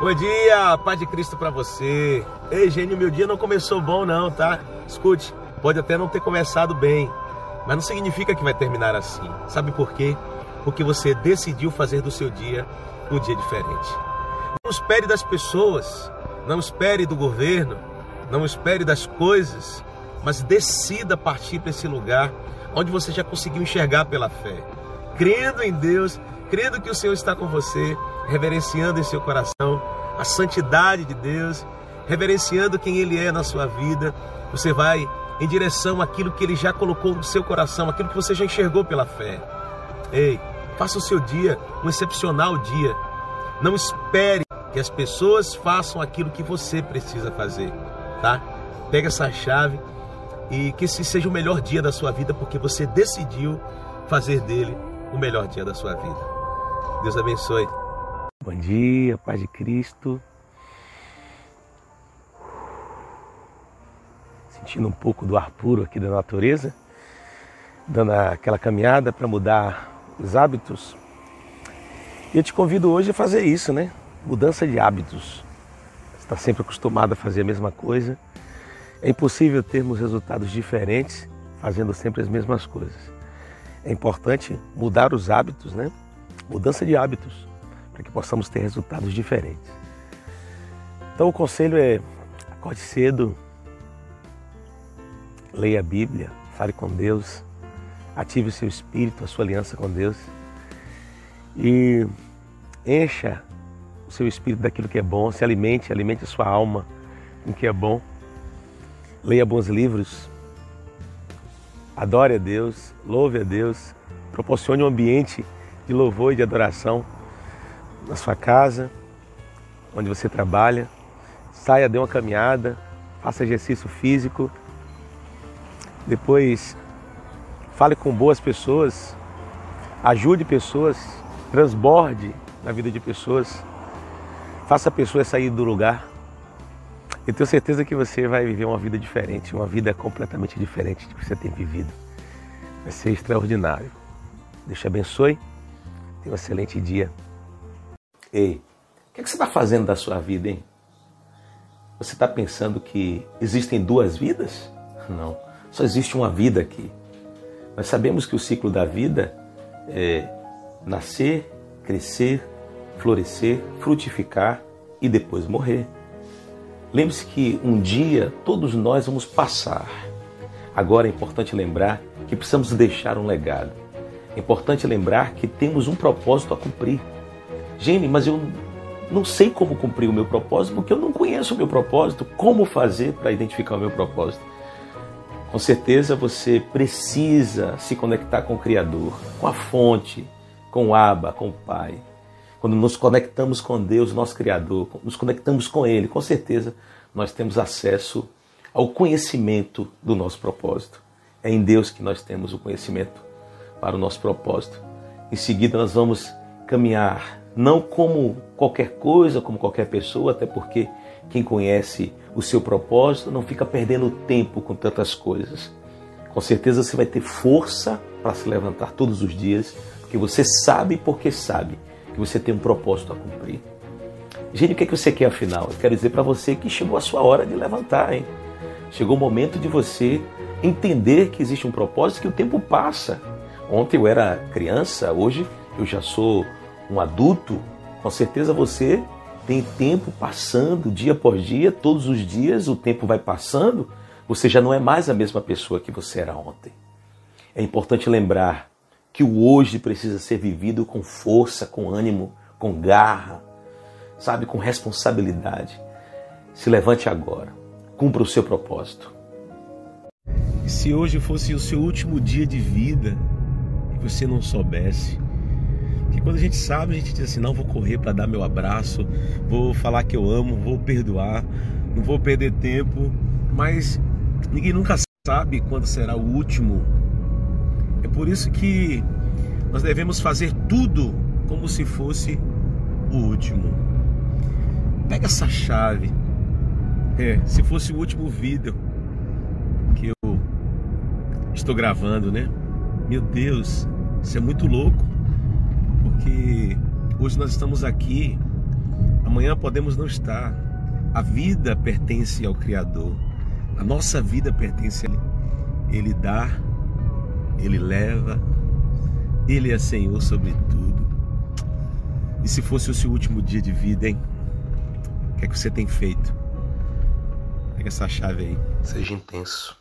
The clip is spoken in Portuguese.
Bom dia, Pai de Cristo para você. Ei, gênio, meu dia não começou bom não, tá? Escute, pode até não ter começado bem, mas não significa que vai terminar assim. Sabe por quê? Porque você decidiu fazer do seu dia um dia diferente. Não espere das pessoas, não espere do governo, não espere das coisas, mas decida partir para esse lugar onde você já conseguiu enxergar pela fé, crendo em Deus, crendo que o Senhor está com você, reverenciando em seu coração a santidade de Deus, reverenciando quem Ele é na sua vida. Você vai em direção àquilo que Ele já colocou no seu coração, aquilo que você já enxergou pela fé. Ei, faça o seu dia um excepcional dia. Não espere que as pessoas façam aquilo que você precisa fazer, tá? Pega essa chave e que esse seja o melhor dia da sua vida, porque você decidiu fazer dele o melhor dia da sua vida. Deus abençoe. Bom dia, Paz de Cristo. Sentindo um pouco do ar puro aqui da natureza, dando aquela caminhada para mudar os hábitos. E eu te convido hoje a fazer isso, né? Mudança de hábitos. Você está sempre acostumado a fazer a mesma coisa é impossível termos resultados diferentes fazendo sempre as mesmas coisas. É importante mudar os hábitos, né? Mudança de hábitos, para que possamos ter resultados diferentes. Então o conselho é acorde cedo, leia a Bíblia, fale com Deus, ative o seu espírito, a sua aliança com Deus e encha o seu espírito daquilo que é bom, se alimente, alimente a sua alma com o que é bom leia bons livros, adore a Deus, louve a Deus, proporcione um ambiente de louvor e de adoração na sua casa, onde você trabalha. Saia, dê uma caminhada, faça exercício físico. Depois, fale com boas pessoas, ajude pessoas, transborde na vida de pessoas, faça pessoas sair do lugar eu tenho certeza que você vai viver uma vida diferente, uma vida completamente diferente do que você tem vivido. Vai ser extraordinário. Deus te abençoe. Tenha um excelente dia. Ei, o que, é que você está fazendo da sua vida, hein? Você está pensando que existem duas vidas? Não, só existe uma vida aqui. Nós sabemos que o ciclo da vida é nascer, crescer, florescer, frutificar e depois morrer. Lembre-se que um dia todos nós vamos passar. Agora é importante lembrar que precisamos deixar um legado. É importante lembrar que temos um propósito a cumprir. Gente, mas eu não sei como cumprir o meu propósito porque eu não conheço o meu propósito. Como fazer para identificar o meu propósito? Com certeza você precisa se conectar com o Criador, com a fonte, com o Abba, com o Pai. Quando nos conectamos com Deus, nosso Criador, nos conectamos com Ele, com certeza nós temos acesso ao conhecimento do nosso propósito. É em Deus que nós temos o conhecimento para o nosso propósito. Em seguida, nós vamos caminhar não como qualquer coisa, como qualquer pessoa, até porque quem conhece o seu propósito não fica perdendo tempo com tantas coisas. Com certeza você vai ter força para se levantar todos os dias, porque você sabe porque sabe que você tem um propósito a cumprir. Gente, o que, é que você quer afinal? Eu quero dizer para você que chegou a sua hora de levantar, hein? Chegou o momento de você entender que existe um propósito, que o tempo passa. Ontem eu era criança, hoje eu já sou um adulto. Com certeza você tem tempo passando dia após dia, todos os dias o tempo vai passando, você já não é mais a mesma pessoa que você era ontem. É importante lembrar que o hoje precisa ser vivido com força, com ânimo, com garra, sabe, com responsabilidade. Se levante agora, cumpra o seu propósito. E se hoje fosse o seu último dia de vida e você não soubesse, que quando a gente sabe, a gente diz assim: não vou correr para dar meu abraço, vou falar que eu amo, vou perdoar, não vou perder tempo, mas ninguém nunca sabe quando será o último é por isso que nós devemos fazer tudo como se fosse o último. Pega essa chave. É, se fosse o último vídeo que eu estou gravando, né? Meu Deus, isso é muito louco. Porque hoje nós estamos aqui Amanhã podemos não estar. A vida pertence ao Criador. A nossa vida pertence a Ele. Ele dá, Ele leva, Ele é Senhor sobre tudo. E se fosse o seu último dia de vida, hein? O que é que você tem feito? Pega essa chave aí. Seja intenso.